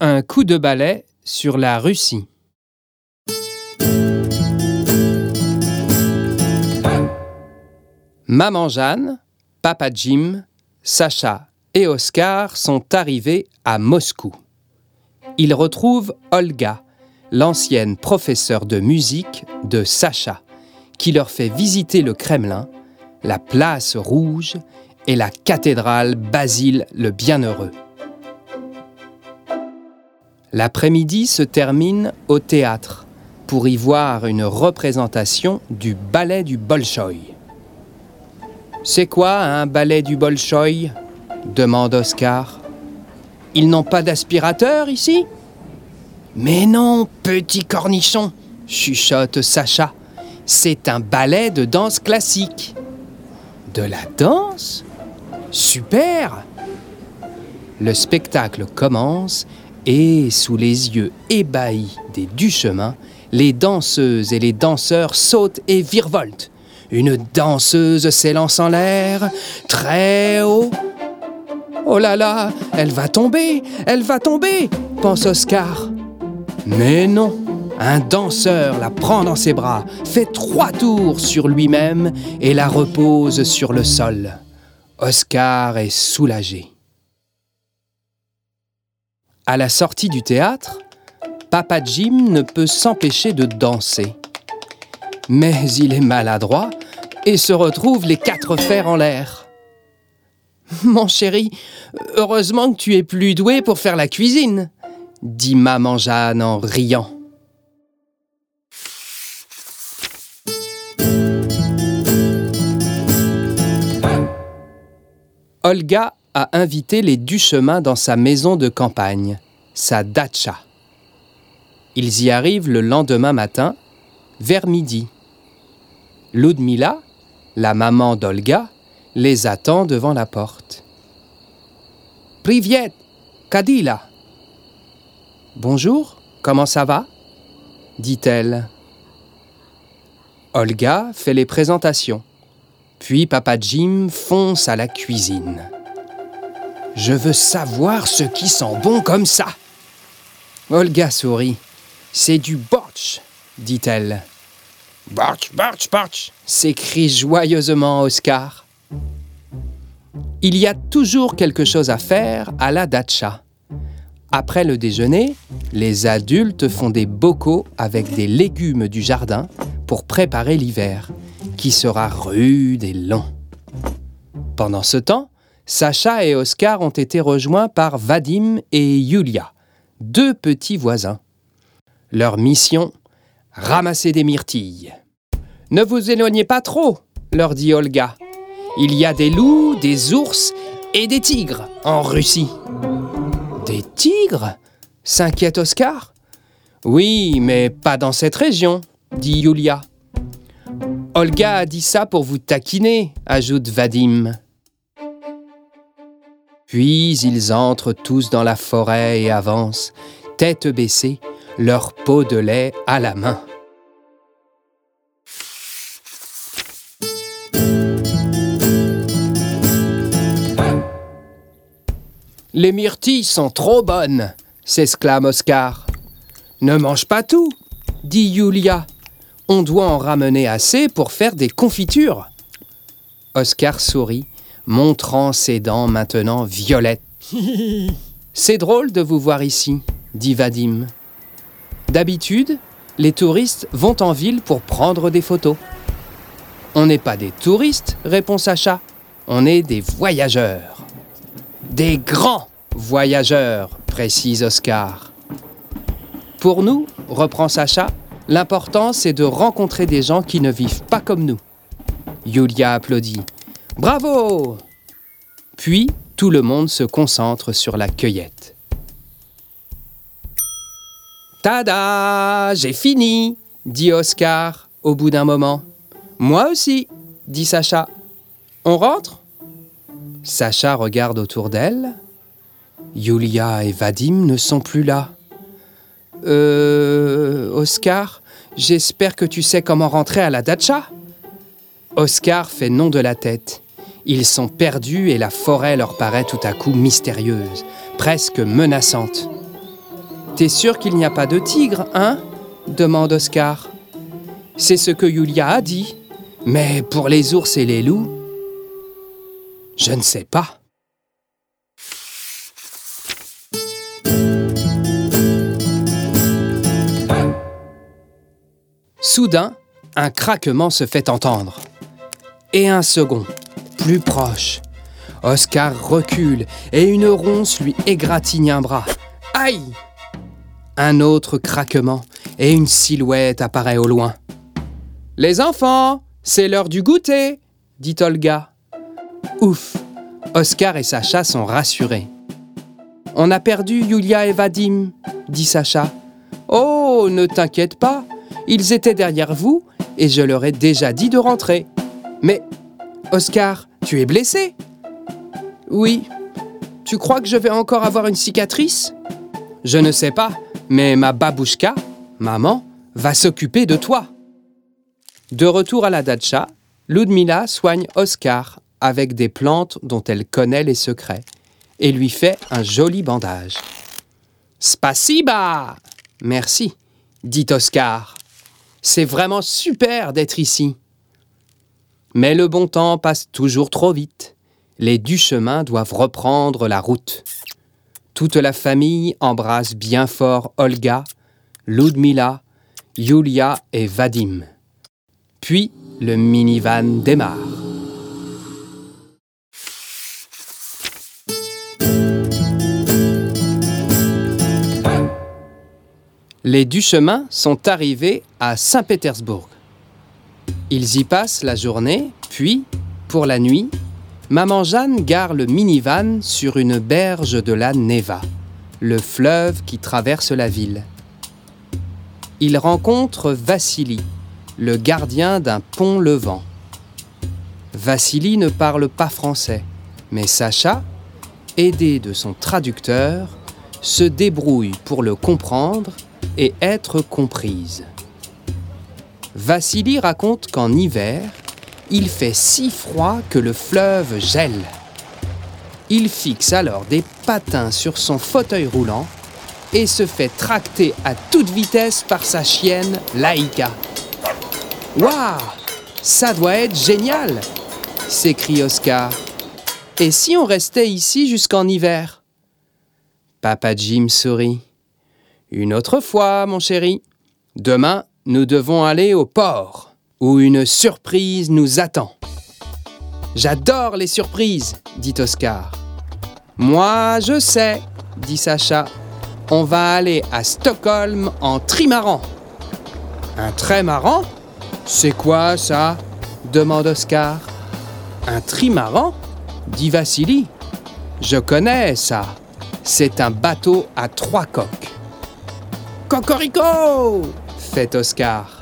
Un coup de balai sur la Russie. Maman Jeanne, Papa Jim, Sacha et Oscar sont arrivés à Moscou. Ils retrouvent Olga, l'ancienne professeure de musique de Sacha, qui leur fait visiter le Kremlin, la place rouge et la cathédrale Basile le Bienheureux. L'après-midi se termine au théâtre pour y voir une représentation du ballet du Bolchoï. C'est quoi un ballet du Bolchoï? demande Oscar. Ils n'ont pas d'aspirateur ici? Mais non, petit cornichon, chuchote Sacha. C'est un ballet de danse classique. De la danse? Super Le spectacle commence et, sous les yeux ébahis des Duchemin, les danseuses et les danseurs sautent et virevoltent. Une danseuse s'élance en l'air, très haut. Oh là là, elle va tomber, elle va tomber, pense Oscar. Mais non, un danseur la prend dans ses bras, fait trois tours sur lui-même et la repose sur le sol. Oscar est soulagé. À la sortie du théâtre, Papa Jim ne peut s'empêcher de danser. Mais il est maladroit et se retrouve les quatre fers en l'air. Mon chéri, heureusement que tu es plus doué pour faire la cuisine, dit maman Jeanne en riant. Olga a invité les Duchemin dans sa maison de campagne, sa datcha. Ils y arrivent le lendemain matin, vers midi. Ludmila, la maman d'Olga, les attend devant la porte. Privyet, Kadila. Bonjour, comment ça va? dit-elle. Olga fait les présentations. Puis Papa Jim fonce à la cuisine. Je veux savoir ce qui sent bon comme ça. Olga sourit. C'est du bortsch, dit-elle. Bortsch, bortsch, bortsch, s'écrie joyeusement Oscar. Il y a toujours quelque chose à faire à la datcha. Après le déjeuner, les adultes font des bocaux avec des légumes du jardin pour préparer l'hiver qui sera rude et long. Pendant ce temps, Sacha et Oscar ont été rejoints par Vadim et Yulia, deux petits voisins. Leur mission Ramasser des myrtilles. Ne vous éloignez pas trop, leur dit Olga. Il y a des loups, des ours et des tigres en Russie. Des tigres? s'inquiète Oscar. Oui, mais pas dans cette région, dit Yulia. Olga a dit ça pour vous taquiner, ajoute Vadim. Puis ils entrent tous dans la forêt et avancent, tête baissée, leur pot de lait à la main. Les myrtilles sont trop bonnes, s'exclame Oscar. Ne mange pas tout, dit Yulia on doit en ramener assez pour faire des confitures. Oscar sourit, montrant ses dents maintenant violettes. C'est drôle de vous voir ici, dit Vadim. D'habitude, les touristes vont en ville pour prendre des photos. On n'est pas des touristes, répond Sacha. On est des voyageurs. Des grands voyageurs, précise Oscar. Pour nous, reprend Sacha, L'important, c'est de rencontrer des gens qui ne vivent pas comme nous. Yulia applaudit. Bravo Puis, tout le monde se concentre sur la cueillette. Tada J'ai fini dit Oscar au bout d'un moment. Moi aussi, dit Sacha. On rentre? Sacha regarde autour d'elle. Yulia et Vadim ne sont plus là. Euh. Oscar, j'espère que tu sais comment rentrer à la datcha Oscar fait non de la tête. Ils sont perdus et la forêt leur paraît tout à coup mystérieuse, presque menaçante. T'es sûr qu'il n'y a pas de tigre, hein? demande Oscar. C'est ce que Yulia a dit. Mais pour les ours et les loups, je ne sais pas. Soudain, un craquement se fait entendre. Et un second, plus proche. Oscar recule et une ronce lui égratigne un bras. Aïe Un autre craquement et une silhouette apparaît au loin. Les enfants, c'est l'heure du goûter, dit Olga. Ouf Oscar et Sacha sont rassurés. On a perdu Yulia et Vadim, dit Sacha. Oh, ne t'inquiète pas, ils étaient derrière vous et je leur ai déjà dit de rentrer. Mais, Oscar, tu es blessé? Oui. Tu crois que je vais encore avoir une cicatrice? Je ne sais pas, mais ma babouchka, maman, va s'occuper de toi. De retour à la datcha, Ludmila soigne Oscar avec des plantes dont elle connaît les secrets et lui fait un joli bandage. Spasiba Merci, dit Oscar. C'est vraiment super d'être ici. Mais le bon temps passe toujours trop vite. Les du chemin doivent reprendre la route. Toute la famille embrasse bien fort Olga, Ludmila, Yulia et Vadim. Puis le minivan démarre. Les Duchemin sont arrivés à Saint-Pétersbourg. Ils y passent la journée, puis, pour la nuit, Maman Jeanne gare le minivan sur une berge de la Neva, le fleuve qui traverse la ville. Ils rencontrent Vassili, le gardien d'un pont levant. Vassili ne parle pas français, mais Sacha, aidé de son traducteur, se débrouille pour le comprendre et être comprise. Vassili raconte qu'en hiver, il fait si froid que le fleuve gèle. Il fixe alors des patins sur son fauteuil roulant et se fait tracter à toute vitesse par sa chienne Laïka. Waouh Ça doit être génial s'écrie Oscar. Et si on restait ici jusqu'en hiver? Papa Jim sourit. Une autre fois, mon chéri. Demain, nous devons aller au port, où une surprise nous attend. J'adore les surprises, dit Oscar. Moi, je sais, dit Sacha. On va aller à Stockholm en trimaran. Un trimaran? C'est quoi ça? demande Oscar. Un trimaran? dit Vassili. Je connais ça. C'est un bateau à trois coques. Cocorico fait Oscar.